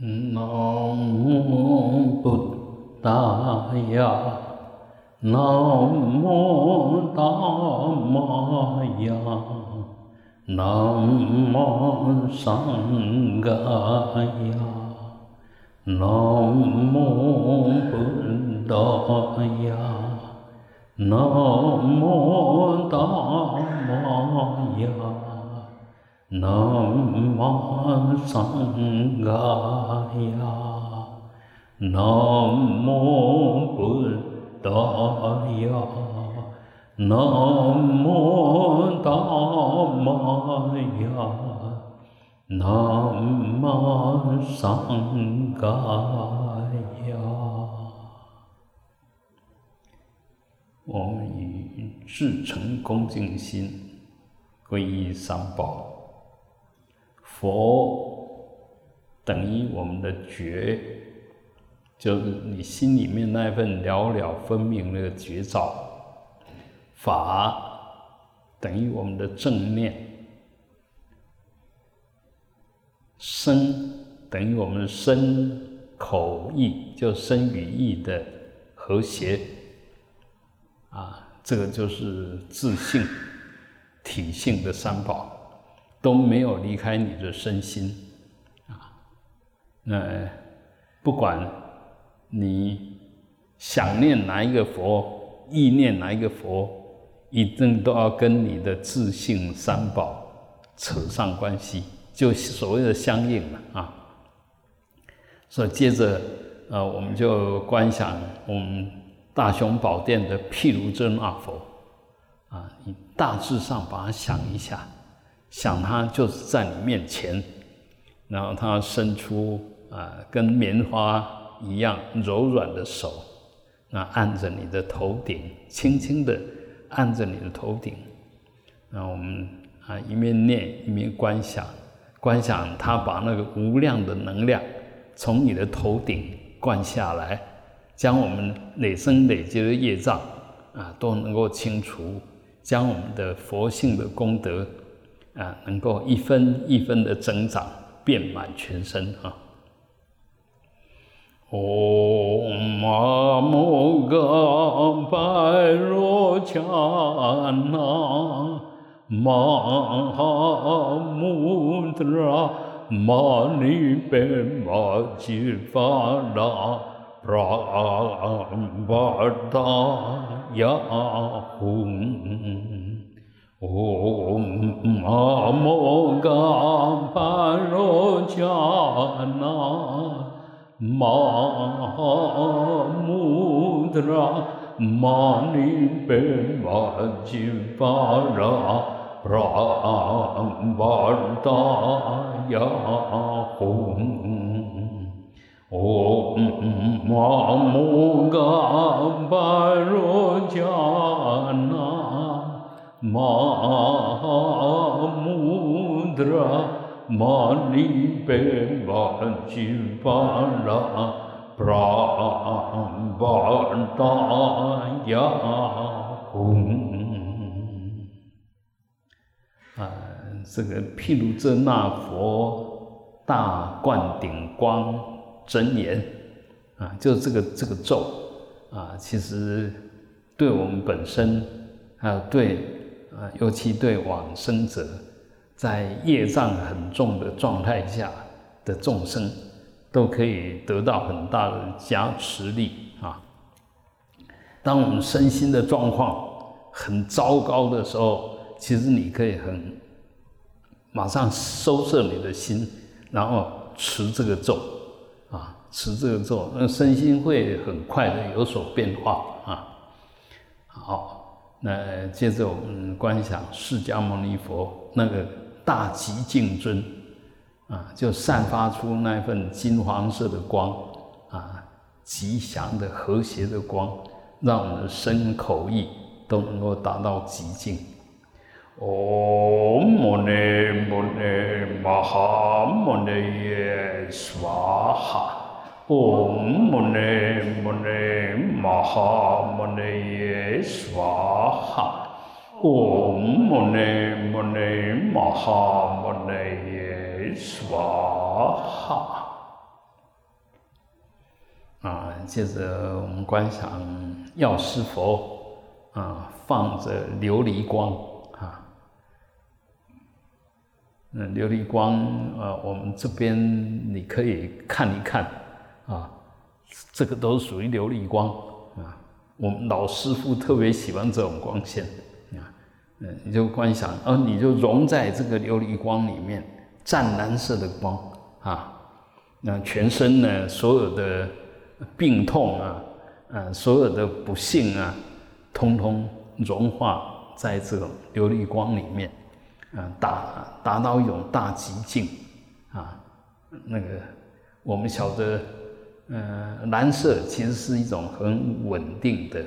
南无达雅，南无达玛雅，南无桑伽雅，南无布达雅，南无达玛雅。南无僧伽呀，南无布达呀，南无达玛呀，南无僧伽呀。我们以至诚恭敬心皈依三宝。佛等于我们的觉，就是你心里面那份了了分明的觉照；法等于我们的正念；身等于我们身口意，就身与意的和谐。啊，这个就是自信体性的三宝。都没有离开你的身心，啊，那不管你想念哪一个佛，意念哪一个佛，一定都要跟你的自性三宝扯上关系，就所谓的相应了啊。所以接着，呃，我们就观想我们大雄宝殿的毗卢遮那佛，啊，你大致上把它想一下。想他就是在你面前，然后他伸出啊，跟棉花一样柔软的手，那按着你的头顶，轻轻的按着你的头顶。那我们啊一面念一面观想，观想他把那个无量的能量从你的头顶灌下来，将我们累生累劫的业障啊都能够清除，将我们的佛性的功德。啊，能够一分一分的增长，遍满全身啊！嗡嘛摩嘎巴罗迦那，玛哈穆达拉玛尼贝玛吉法拉，布拉巴达雅吽。嗡嘛摩嘎巴罗迦那，玛哈穆达拉玛尼贝玛吉巴拉布拉巴达雅吽。嗡嘛摩嘎巴罗迦那。玛尼贝玛吉巴拉布拉巴达雅吽。啊，这个毗卢遮那佛大灌顶光真言啊，就这个这个咒啊，其实对我们本身还有对。啊，尤其对往生者，在业障很重的状态下的众生，都可以得到很大的加持力啊。当我们身心的状况很糟糕的时候，其实你可以很马上收摄你的心，然后持这个咒啊，持这个咒，那身心会很快的有所变化啊。好。那接着我们观想释迦牟尼佛那个大极净尊，啊，就散发出那份金黄色的光，啊，吉祥的和谐的光，让我们的身口意都能够达到极境。唵摩尼摩尼玛哈摩尼耶娑哈。唵嘛呢嘛呢嘛哈摩尼耶娑哈，唵嘛呢嘛呢嘛哈摩尼耶娑哈。啊，接着我们观想药师佛啊，放着琉璃光啊，嗯，琉璃光啊，我们这边你可以看一看啊，这个都属于琉璃光啊。我们老师傅特别喜欢这种光线啊，嗯，你就观想，哦，你就融在这个琉璃光里面，湛蓝色的光啊，那全身呢，所有的病痛啊，呃，所有的不幸啊，通通融化在这种琉璃光里面，啊，达达到一种大极境啊，那个我们晓得。嗯，蓝色其实是一种很稳定的。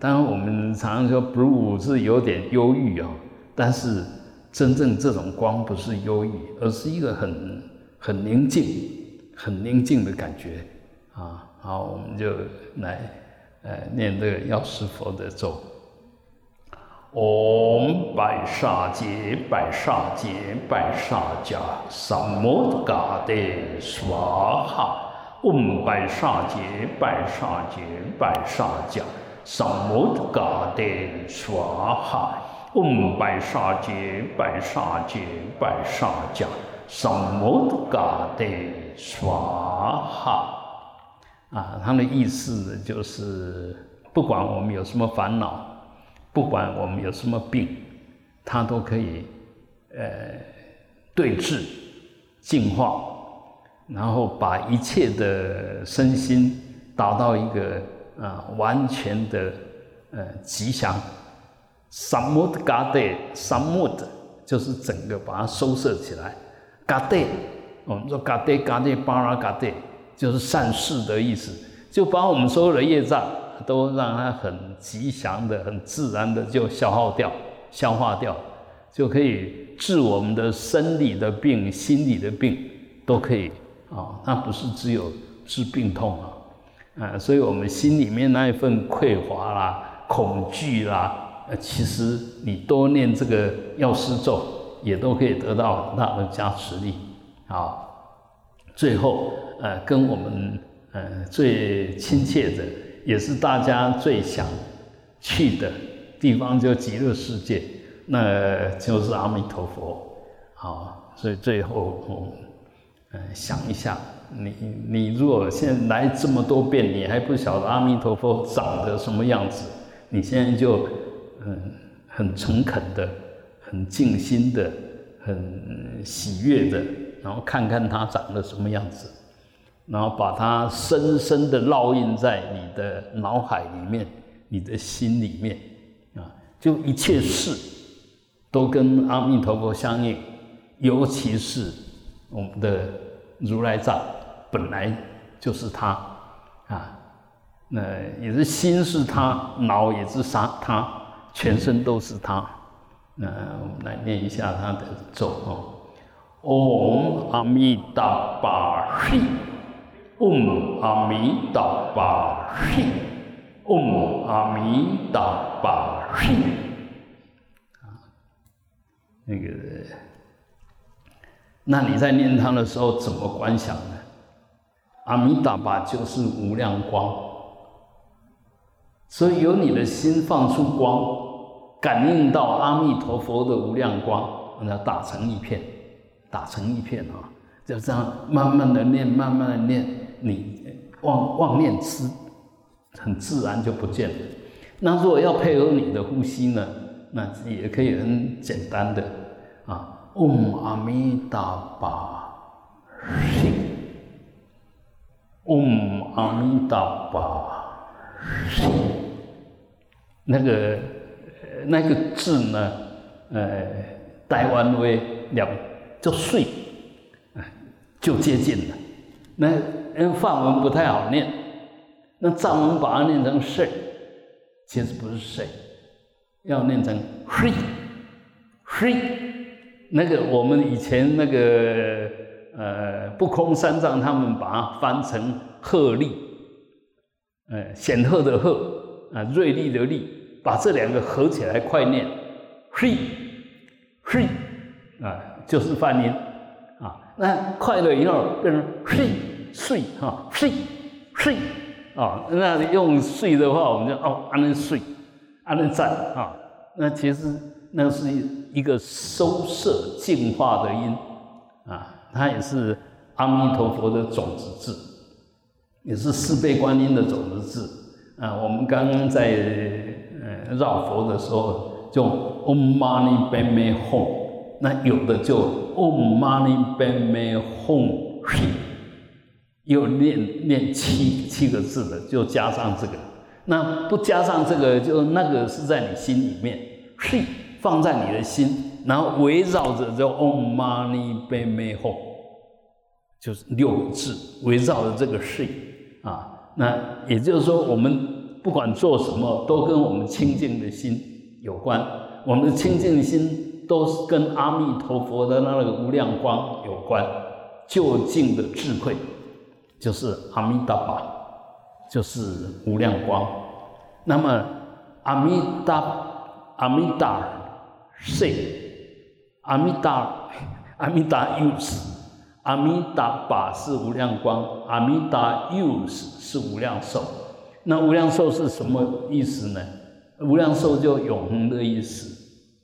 当然，我们常常说 blue 是有点忧郁啊，但是真正这种光不是忧郁，而是一个很很宁静、很宁静的感觉啊。好，我们就来呃念这个药师佛的咒：唵，白沙节，白沙节，白沙迦，三摩嘎德，娑哈。嗡白沙节，白沙节，白沙迦，萨摩嘎德娑哈。嗡白沙杰白沙杰白沙迦，萨摩嘎德娑哈。嗡白沙杰白沙杰白沙迦，萨摩嘎德娑哈。啊，他的意思就是，不管我们有什么烦恼，不管我们有什么病，他都可以，呃，对治、净化。然后把一切的身心达到一个啊完全的呃吉祥，samud gade，samud 就是整个把它收摄起来，gade 我们说 gade gade bara gade 就是善事的意思，就把我们所有的业障都让它很吉祥的、很自然的就消耗掉、消化掉，就可以治我们的生理的病、心理的病都可以。啊，那不是只有治病痛啊，啊，所以我们心里面那一份匮乏啦、恐惧啦，呃，其实你多念这个药师咒，也都可以得到很大的加持力。啊，最后，呃，跟我们呃最亲切的，也是大家最想去的地方，就极乐世界，那就是阿弥陀佛。好，所以最后。嗯，想一下，你你如果现在来这么多遍，你还不晓得阿弥陀佛长得什么样子，你现在就嗯很诚恳的、很静心的、很喜悦的，然后看看他长得什么样子，然后把它深深的烙印在你的脑海里面、你的心里面啊，就一切事都跟阿弥陀佛相应，尤其是。我们的如来藏本来就是他啊，那也是心是他，脑也是他，他全身都是他。那我们来念一下他的咒哦：唵阿弥达巴嘿，唵阿弥达巴嘿，唵阿弥达巴嘿。啊，那个。那你在念它的时候怎么观想呢？阿弥达巴就是无量光，所以由你的心放出光，感应到阿弥陀佛的无量光，那打成一片，打成一片啊！就这样慢慢的念，慢慢的念，你妄妄念自很自然就不见了。那如果要配合你的呼吸呢？那也可以很简单的啊。嗡阿弥达巴嘿，嗡阿弥达巴嘿，那个那个字呢？呃，台湾话两就碎，就接近了。那因为梵文不太好念，那藏文把它念成睡，其实不是睡，要念成嘿，嘿。那个我们以前那个呃不空三藏他们把它翻成鹤立，呃显赫的赫啊锐利的利，把这两个合起来快念，嘿，嘿，啊就是翻音啊，那快了以后变成嘿碎哈嘿睡啊，那用碎的话，我们就哦，安能睡，安能站啊，那其实那是一个收摄净化的音啊，它也是阿弥陀佛的种子字，也是四倍观音的种子字啊。我们刚刚在呃绕佛的时候，就 Om Mani p a m e Hum。那有的就 Om Mani Padme Hum Shri，又念念七七个字的，就加上这个。那不加上这个，就那个是在你心里面嘿放在你的心，然后围绕着这 Om Mani p a m e Hum，就是六个字围绕着这个事啊。那也就是说，我们不管做什么，都跟我们清净的心有关。我们的清净心。都是跟阿弥陀佛的那个无量光有关，究竟的智慧就是阿弥达巴，就是无量光。那么阿弥达阿弥达谁？阿弥达阿弥达又是阿弥达把是无量光，阿弥达又是是无量寿。那无量寿是什么意思呢？无量寿就永恒的意思。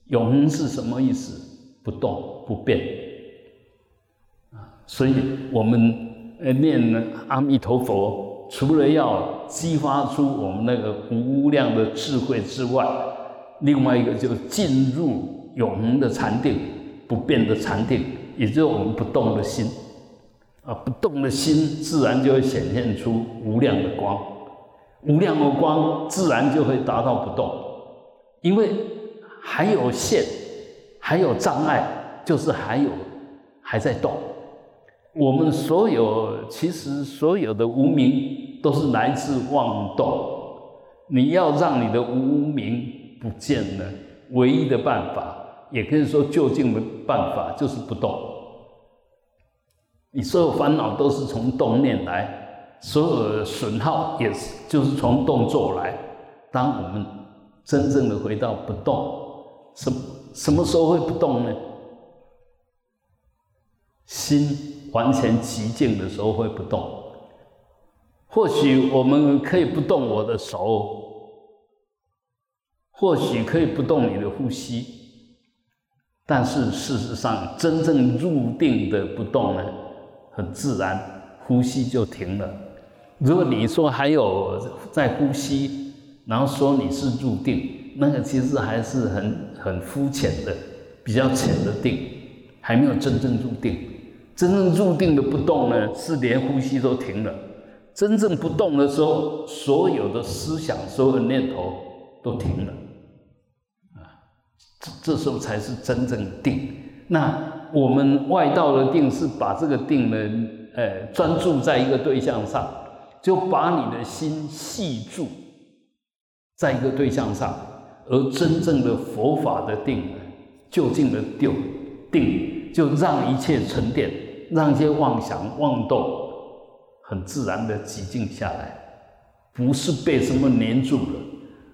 永恒是什么意思？不动不变啊！所以我们呃念阿弥陀佛，除了要激发出我们那个无量的智慧之外，另外一个就进入永恒的禅定，不变的禅定，也就是我们不动的心啊！不动的心，自然就会显现出无量的光，无量的光自然就会达到不动，因为。还有限，还有障碍，就是还有还在动。我们所有其实所有的无名都是来自妄动。你要让你的无名不见了，唯一的办法，也可以说就近的办法，就是不动。你所有烦恼都是从动念来，所有的损耗也是就是从动作来。当我们真正的回到不动。什什么时候会不动呢？心完全寂静的时候会不动。或许我们可以不动我的手，或许可以不动你的呼吸，但是事实上，真正入定的不动呢，很自然，呼吸就停了。如果你说还有在呼吸，然后说你是入定，那个其实还是很。很肤浅的、比较浅的定，还没有真正入定。真正入定的不动呢，是连呼吸都停了。真正不动的时候，所有的思想、所有的念头都停了。这时候才是真正定。那我们外道的定是把这个定呢，呃，专注在一个对象上，就把你的心系住在一个对象上。而真正的佛法的定，就近的定，定就让一切沉淀，让一些妄想妄动很自然的寂静下来，不是被什么黏住了，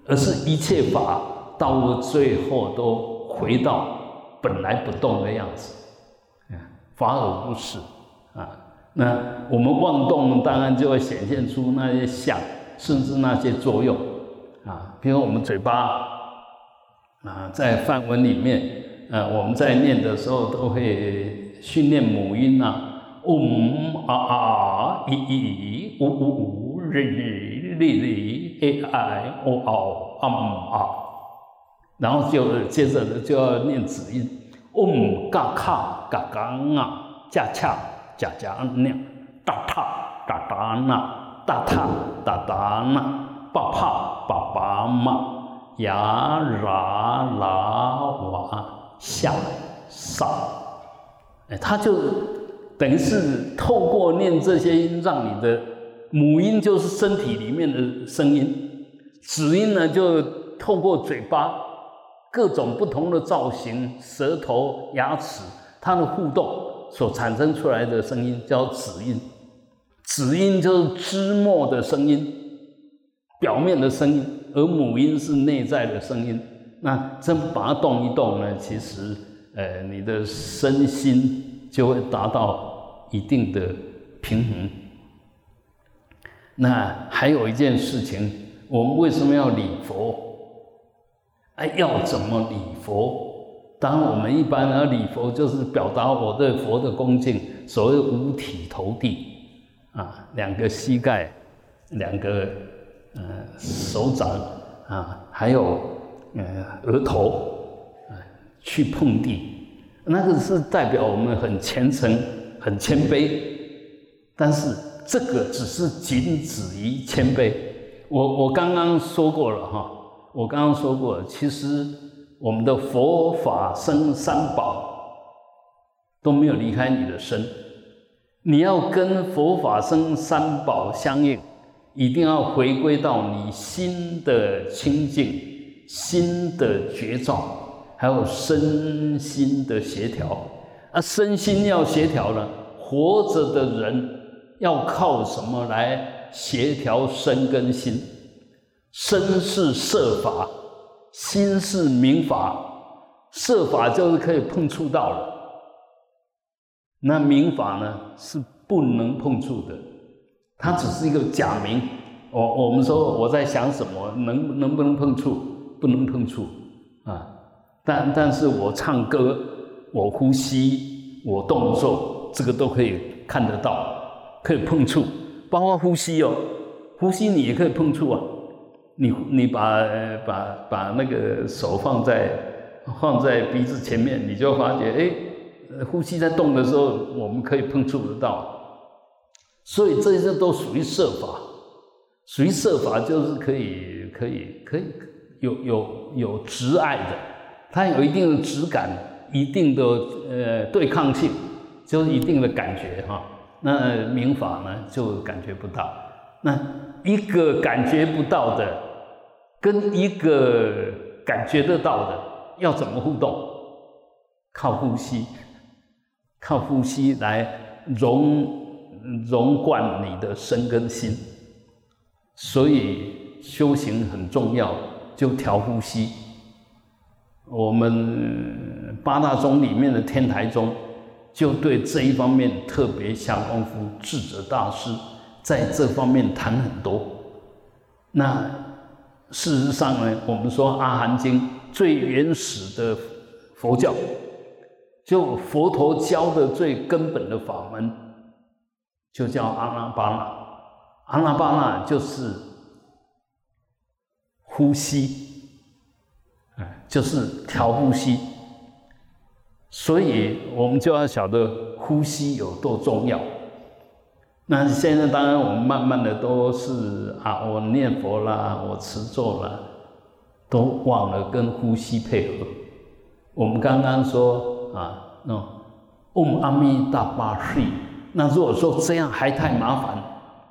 而是一切法到了最后都回到本来不动的样子，法而不是啊。那我们妄动，当然就会显现出那些相，甚至那些作用啊，比如我们嘴巴。啊，在梵文里面，呃，我们在念的时候都会训练母音呐，om 啊啊，i i u u r i li li a i o o am 啊，然后就接着就要念子音嗡嘎卡嘎嘎啊，恰恰恰恰念，哒塔哒哒那，哒塔哒哒那，巴帕巴巴嘛。呀啦啦哇下上，哎，他就等于是透过念这些音，让你的母音就是身体里面的声音，子音呢就透过嘴巴各种不同的造型，舌头、牙齿它的互动所产生出来的声音叫子音，子音就是枝末的声音，表面的声音。而母音是内在的声音，那真把它动一动呢？其实，呃，你的身心就会达到一定的平衡。那还有一件事情，我们为什么要礼佛？哎，要怎么礼佛？当然，我们一般呢礼佛就是表达我对佛的恭敬，所谓五体投地啊，两个膝盖，两个呃手掌啊，还有呃额头啊去碰地，那个是代表我们很虔诚、很谦卑，但是。这个只是仅止于谦卑。我我刚刚说过了哈，我刚刚说过，其实我们的佛法僧三宝都没有离开你的身。你要跟佛法僧三宝相应，一定要回归到你心的清净、心的觉照，还有身心的协调。啊，身心要协调呢，活着的人。要靠什么来协调身跟心？身是色法，心是明法。色法就是可以碰触到了，那明法呢是不能碰触的，它只是一个假名。我我们说我在想什么，能能不能碰触？不能碰触啊。但但是我唱歌，我呼吸，我动作，这个都可以看得到。可以碰触，包括呼吸哦，呼吸你也可以碰触啊。你你把把把那个手放在放在鼻子前面，你就发觉哎，呼吸在动的时候，我们可以碰触得到。所以这些都属于设法，属于设法就是可以可以可以有有有直爱的，它有一定的质感，一定的呃对抗性，就是一定的感觉哈。那明法呢，就感觉不到。那一个感觉不到的，跟一个感觉得到的，要怎么互动？靠呼吸，靠呼吸来融融贯你的身跟心。所以修行很重要，就调呼吸。我们八大宗里面的天台宗。就对这一方面特别下功夫，智者大师在这方面谈很多。那事实上呢，我们说《阿含经》最原始的佛教，就佛陀教的最根本的法门，就叫阿那巴那。阿那巴那就是呼吸，哎，就是调呼吸。所以，我们就要晓得呼吸有多重要。那现在当然，我们慢慢的都是啊，我念佛啦，我持咒啦，都忘了跟呼吸配合。我们刚刚说啊，那嗡阿弥达巴睡。那如果说这样还太麻烦，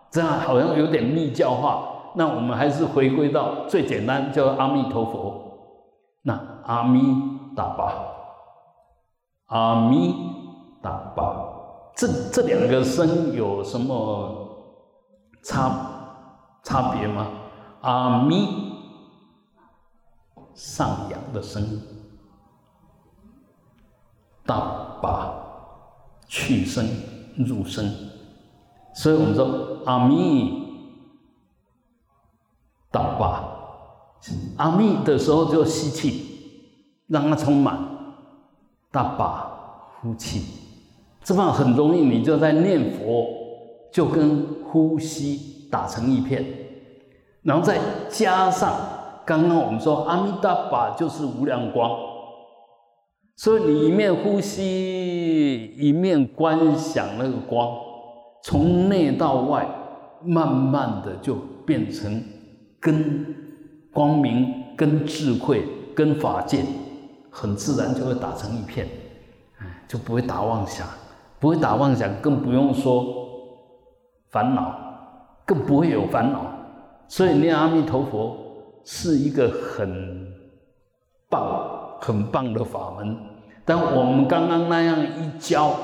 这样好像有点密教化，那我们还是回归到最简单，叫阿弥陀佛。那阿弥达巴。阿弥达巴，这这两个声有什么差差别吗？阿弥上扬的声，达巴去声入声，所以我们说阿弥大把，阿弥的时候就吸气，让它充满。大把呼气，这方很容易，你就在念佛，就跟呼吸打成一片，然后再加上刚刚我们说阿弥达巴就是无量光，所以你一面呼吸，一面观想那个光，从内到外，慢慢的就变成跟光明、跟智慧、跟法界。很自然就会打成一片，哎，就不会打妄想，不会打妄想，更不用说烦恼，更不会有烦恼。所以念阿弥陀佛是一个很棒、很棒的法门。但我们刚刚那样一教，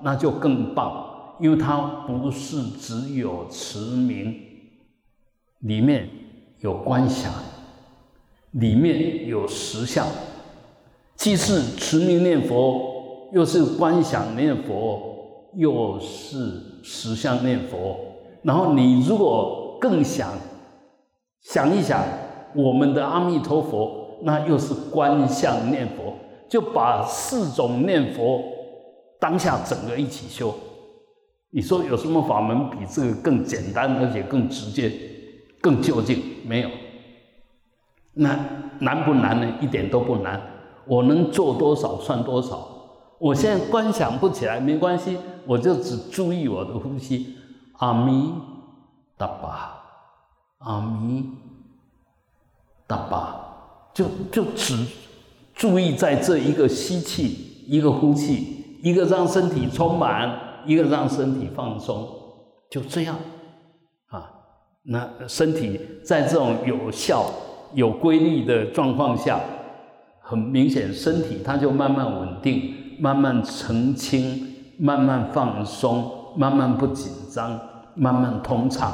那就更棒，因为它不是只有持名，里面有观想，里面有实相。既是持名念佛，又是观想念佛，又是实相念佛。然后你如果更想想一想，我们的阿弥陀佛，那又是观相念佛，就把四种念佛当下整个一起修。你说有什么法门比这个更简单，而且更直接、更就近？没有。那难不难呢？一点都不难。我能做多少算多少。我现在观想不起来没关系，我就只注意我的呼吸。阿弥达巴，阿弥达巴，就就只注意在这一个吸气，一个呼气，一个让身体充满，一个让身体放松，就这样啊。那身体在这种有效、有规律的状况下。很明显，身体它就慢慢稳定，慢慢澄清，慢慢放松，慢慢不紧张，慢慢通畅。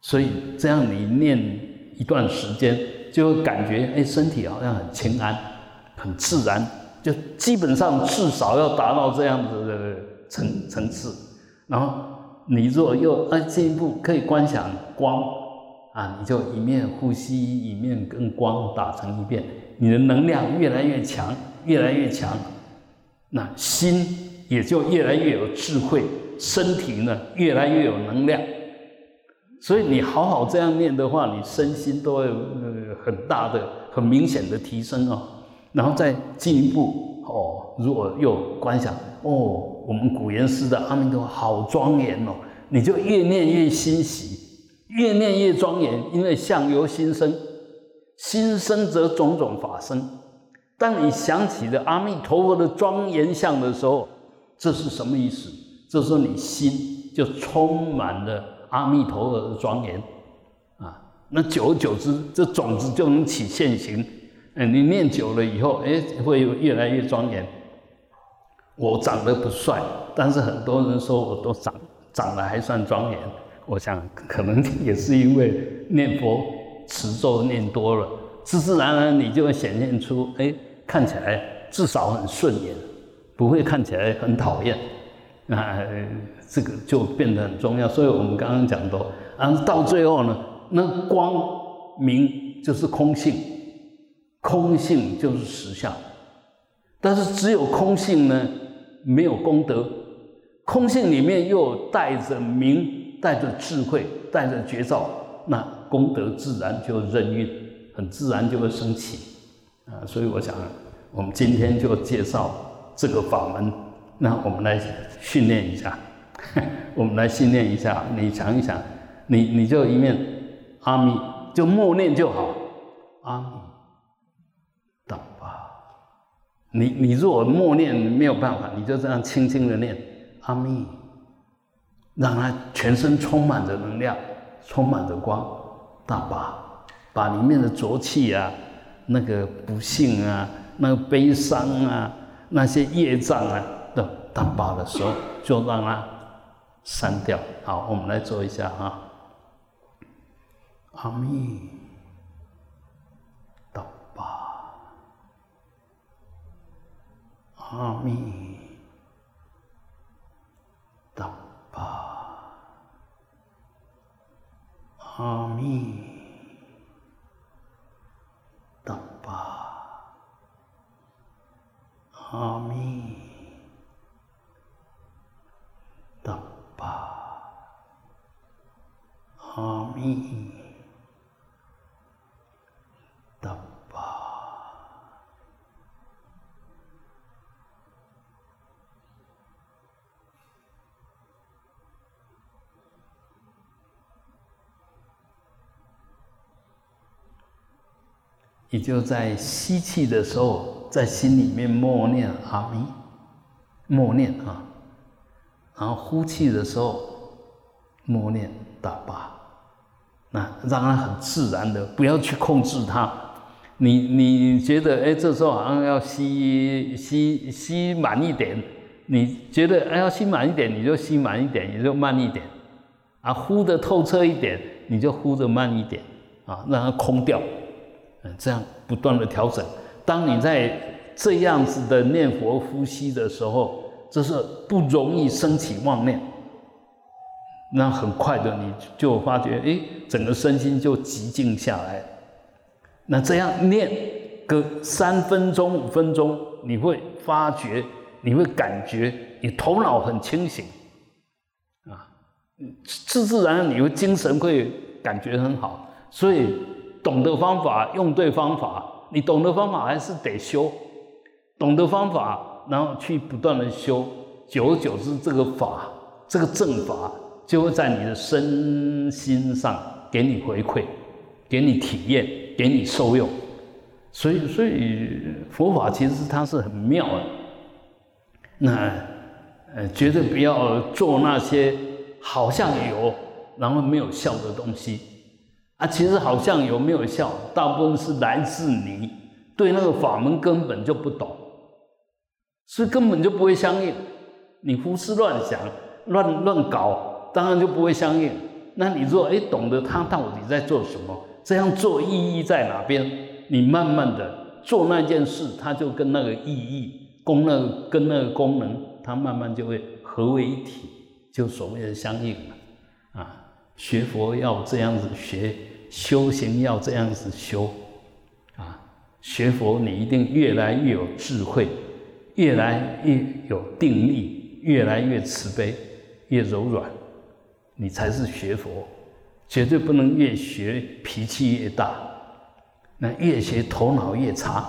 所以这样你念一段时间，就会感觉哎，身体好像很轻安，很自然，就基本上至少要达到这样子的层层次。然后你若又呃进一步可以观想光啊，你就一面呼吸，一面跟光打成一片。你的能量越来越强，越来越强，那心也就越来越有智慧，身体呢越来越有能量。所以你好好这样念的话，你身心都会有很大的、很明显的提升哦。然后再进一步哦，如果又观想哦，我们古言师的阿弥陀佛好庄严哦，你就越念越欣喜，越念越庄严，因为相由心生。心生则种种法生。当你想起了阿弥陀佛的庄严相的时候，这是什么意思？这时候你心就充满了阿弥陀佛的庄严啊。那久而久之，这种子就能起现行。嗯，你念久了以后，哎，会越来越庄严。我长得不帅，但是很多人说我都长长得还算庄严。我想可能也是因为念佛。持咒念多了，自自然然你就会显现出，哎，看起来至少很顺眼，不会看起来很讨厌。那这个就变得很重要。所以我们刚刚讲的，啊，到最后呢，那光明就是空性，空性就是实相。但是只有空性呢，没有功德。空性里面又带着明，带着智慧，带着绝招，那。功德自然就任运，很自然就会升起，啊，所以我想，我们今天就介绍这个法门，那我们来训练一下，我们来训练一下，你想一想，你你就一面阿弥就默念就好，阿弥达巴，你你如果默念没有办法，你就这样轻轻的念阿弥，让它全身充满着能量，充满着光。大把，把里面的浊气啊、那个不幸啊、那个悲伤啊、那些业障啊，都大把的时候，就让它删掉。好，我们来做一下哈。阿弥达巴，阿弥达巴。阿弥达巴，阿弥达巴，阿弥也就在吸气的时候，在心里面默念阿弥，默念啊，然后呼气的时候默念大巴，那让它很自然的，不要去控制它。你你觉得哎，这时候好像要吸吸吸满一点，你觉得哎要吸满一点，你就吸满一点，也就慢一点啊，呼的透彻一点，你就呼的慢一点啊，让它空掉。嗯，这样不断的调整。当你在这样子的念佛呼吸的时候，这是不容易升起妄念，那很快的你就发觉，哎，整个身心就寂静下来。那这样念个三分钟、五分钟，你会发觉，你会感觉你头脑很清醒，啊，自自然然你会精神会感觉很好。所以懂得方法，用对方法，你懂得方法还是得修，懂得方法，然后去不断的修，久而久之，这个法，这个正法。就会在你的身心上给你回馈，给你体验，给你受用。所以，所以佛法其实它是很妙的。那呃，绝对不要做那些好像有，然后没有效的东西啊。其实好像有没有效，大部分是来自你对那个法门根本就不懂，所以根本就不会相应。你胡思乱想，乱乱搞。当然就不会相应。那你说，哎，懂得他到底在做什么？这样做意义在哪边？你慢慢的做那件事，它就跟那个意义、功那个跟那个功能，它慢慢就会合为一体，就所谓的相应了。学佛要这样子学，修行要这样子修。啊，学佛你一定越来越有智慧，越来越有定力，越来越慈悲，越柔软。你才是学佛，绝对不能越学脾气越大，那越学头脑越差。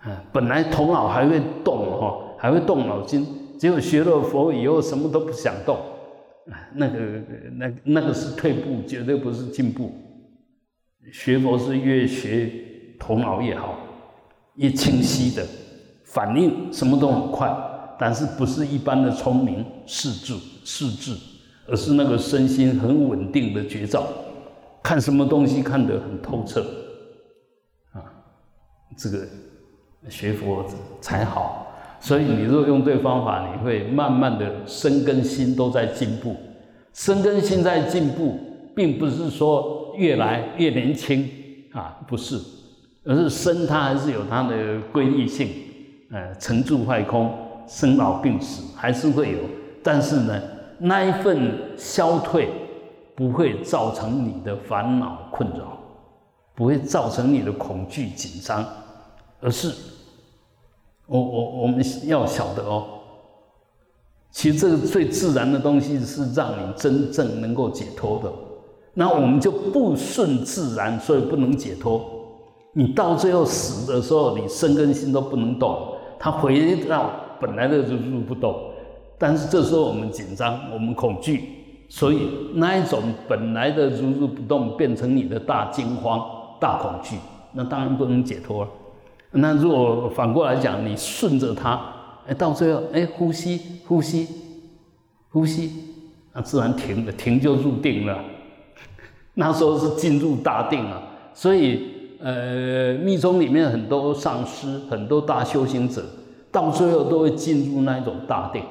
啊，本来头脑还会动哈，还会动脑筋，结果学了佛以后什么都不想动，那个那那个是退步，绝对不是进步。学佛是越学头脑越好，越清晰的反应，什么都很快，但是不是一般的聪明识智识智。而是那个身心很稳定的觉照，看什么东西看得很透彻，啊，这个学佛才好。所以你如果用对方法，你会慢慢的身跟心都在进步。身跟心在进步，并不是说越来越年轻啊，不是，而是身它还是有它的规律性，呃，成住坏空，生老病死还是会有，但是呢。那一份消退，不会造成你的烦恼困扰，不会造成你的恐惧紧张，而是，我我我们要晓得哦，其实这个最自然的东西是让你真正能够解脱的。那我们就不顺自然，所以不能解脱。你到最后死的时候，你身跟心都不能动，它回到本来的就入不动。但是这时候我们紧张，我们恐惧，所以那一种本来的如如不动，变成你的大惊慌、大恐惧，那当然不能解脱了。那如果反过来讲，你顺着它，哎，到最后，哎，呼吸，呼吸，呼吸，那自然停了，停就入定了。那时候是进入大定了。所以，呃，密宗里面很多上师、很多大修行者，到最后都会进入那一种大定。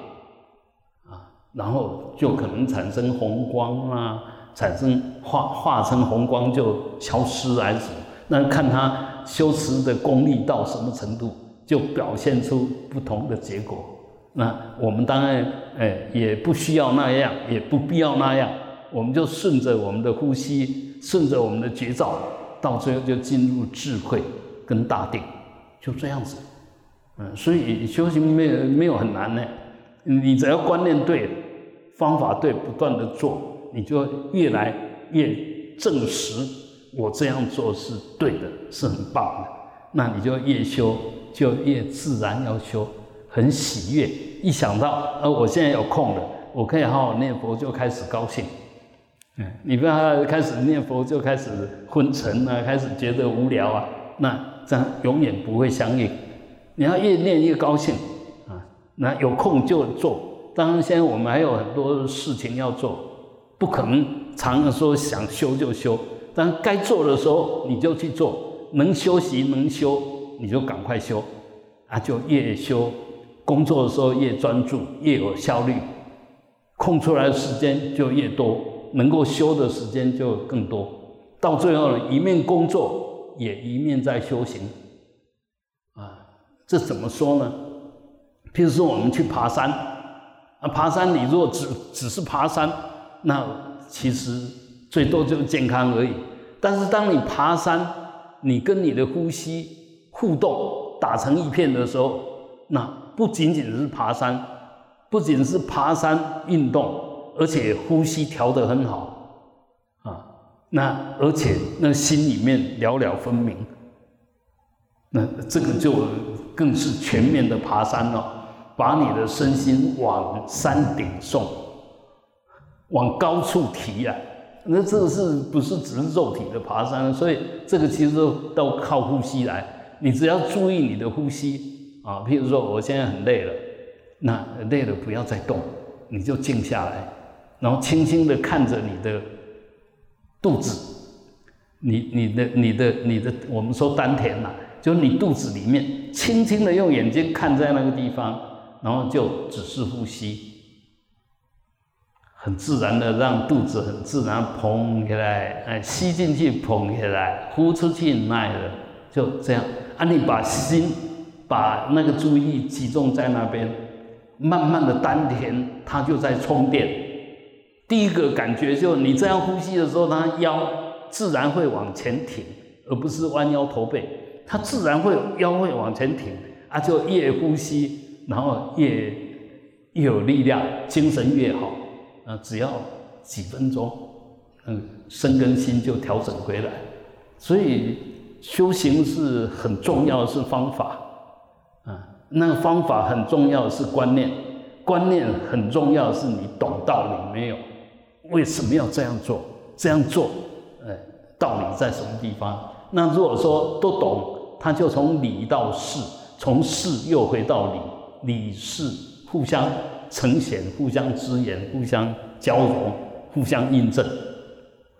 啊然后就可能产生红光啊，产生化化成红光就消失还是什么？那看他修持的功力到什么程度，就表现出不同的结果。那我们当然哎也不需要那样，也不必要那样，我们就顺着我们的呼吸，顺着我们的觉照，到最后就进入智慧跟大定，就这样子。嗯，所以修行没有没有很难呢，你只要观念对。方法对，不断的做，你就越来越证实我这样做是对的，是很棒的。那你就越修就越自然要修，很喜悦。一想到呃我现在有空了，我可以好好念佛，就开始高兴。嗯，你不要开始念佛就开始昏沉啊，开始觉得无聊啊，那这样永远不会相应。你要越念越高兴啊，那有空就做。当然，现在我们还有很多事情要做，不可能常常说想修就修。但该做的时候你就去做，能休息能休你就赶快休，啊，就越修，工作的时候越专注，越有效率，空出来的时间就越多，能够修的时间就更多。到最后一面工作也一面在修行，啊，这怎么说呢？譬如说我们去爬山。啊爬山，你如果只只是爬山，那其实最多就是健康而已。但是当你爬山，你跟你的呼吸互动打成一片的时候，那不仅仅是爬山，不仅是爬山运动，而且呼吸调得很好啊。那而且那心里面了了分明，那这个就更是全面的爬山了。把你的身心往山顶送，往高处提啊！那这个是不是只是肉体的爬山？所以这个其实都靠呼吸来。你只要注意你的呼吸啊，譬如说我现在很累了，那累了不要再动，你就静下来，然后轻轻的看着你的肚子，你你的你的你的，我们说丹田呐，就是你肚子里面，轻轻的用眼睛看在那个地方。然后就只是呼吸，很自然的让肚子很自然膨起来，哎，吸进去膨起来，呼出去耐了，就这样。啊，你把心把那个注意集中在那边，慢慢的丹田它就在充电。第一个感觉就你这样呼吸的时候，它腰自然会往前挺，而不是弯腰驼背，它自然会腰会往前挺，啊，就越呼吸。然后越越有力量，精神越好，啊，只要几分钟，嗯，身跟心就调整回来。所以修行是很重要的是方法，啊，那个方法很重要的是观念，观念很重要的是你懂道理没有？为什么要这样做？这样做，哎，道理在什么地方？那如果说都懂，他就从理到事，从事又回到理。理事互相呈现、互相支援、互相交融、互相印证，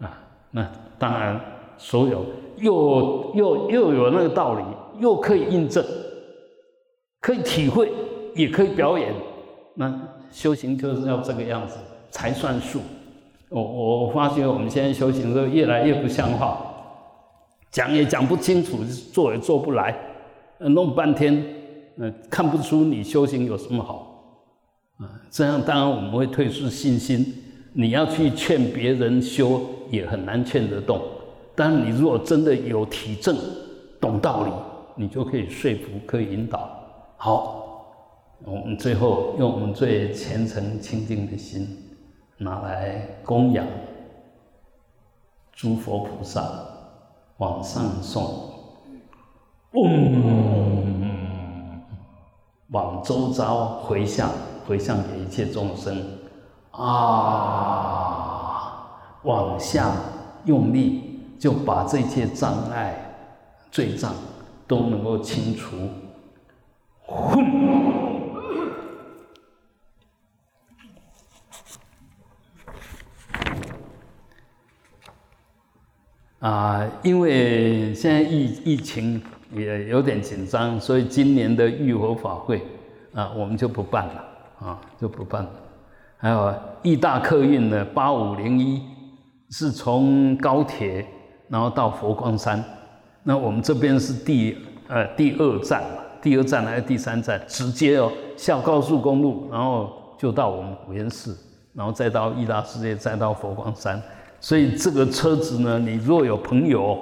啊，那当然所有又又又有那个道理，又可以印证，可以体会，也可以表演。那修行就是要这个样子才算数。我我发觉我们现在修行都越来越不像话，讲也讲不清楚，做也做不来，弄半天。嗯，看不出你修行有什么好，啊，这样当然我们会退失信心。你要去劝别人修，也很难劝得动。但你如果真的有体证、懂道理，你就可以说服、可以引导。好，我们最后用我们最虔诚、清净的心，拿来供养诸佛菩萨，往上送。嗡。往周遭回向，回向给一切众生，啊，往下用力，就把这些障碍、罪障都能够清除。混啊，因为现在疫疫情。也有点紧张，所以今年的浴佛法会啊，我们就不办了啊，就不办了。还有义大客运呢，八五零一是从高铁然后到佛光山，那我们这边是第呃第二站嘛，第二站还是第三站？直接哦下高速公路，然后就到我们普贤寺，然后再到义大世界，再到佛光山。所以这个车子呢，你若有朋友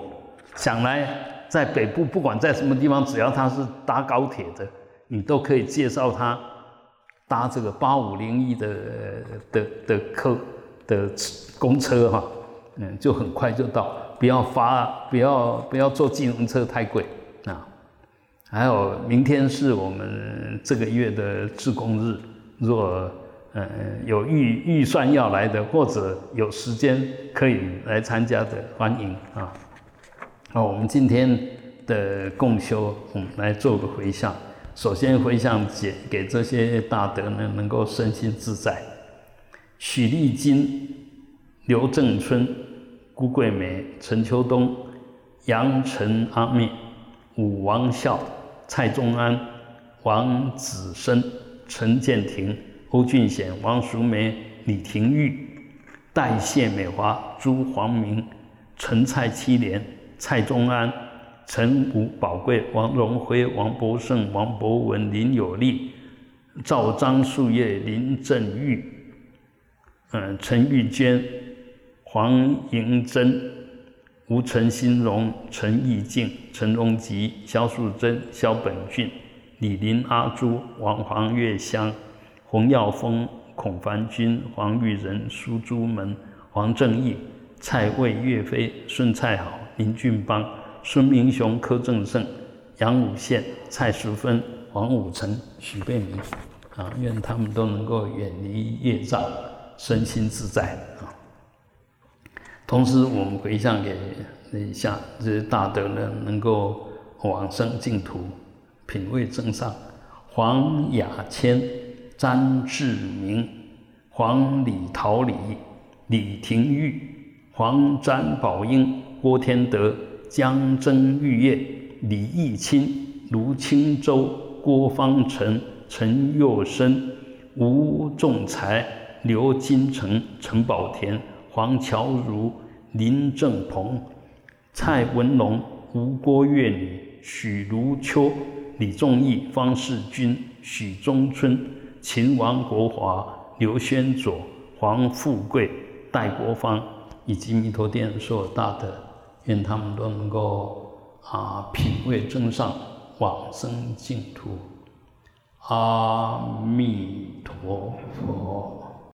想来。在北部，不管在什么地方，只要他是搭高铁的，你都可以介绍他搭这个八五零一的的的客的公车哈，嗯，就很快就到，不要发，不要不要坐计程车太贵啊。还有明天是我们这个月的自工日，若嗯有预预算要来的，或者有时间可以来参加的，欢迎啊。好，我们今天的共修，嗯，来做个回向。首先回向给给这些大德呢，能够身心自在。许立金、刘正春、辜桂梅、陈秋冬、杨陈阿密、武王孝、蔡宗安、王子生、陈建庭、欧俊显、王淑梅、李廷玉、戴谢美华、朱黄明、陈蔡七莲。蔡宗安、陈武宝贵、王荣辉、王博胜、王博文、林有利、赵张树叶、林振玉、嗯，陈玉娟、黄迎珍、吴陈新荣、陈义静、陈荣吉、肖素贞、肖本俊、李林、阿朱、王黄月香、洪耀峰、孔凡军、黄玉仁、苏朱门、黄正义、蔡魏、岳飞、孙蔡好、林俊邦、孙明雄、柯正胜、杨武宪、蔡淑芬、黄武成、许贝明。啊，愿他们都能够远离业障，身心自在啊。同时，我们回向给一下这些大德呢，能够往生净土，品位增上。黄雅谦、詹志明、黄李桃李、李廷玉、黄詹宝英、郭天德、江真玉叶、李义清、卢清洲、郭方成。陈佑生、吴仲才、刘金成、陈宝田、黄乔如、林正鹏、蔡文龙、吴郭月女、许如秋、李仲义、方世军、许中春、秦王国华、刘宣佐、黄富贵、戴国芳，以及弥陀殿所有大德，愿他们都能够啊品味尊上，往生净土。阿弥陀佛。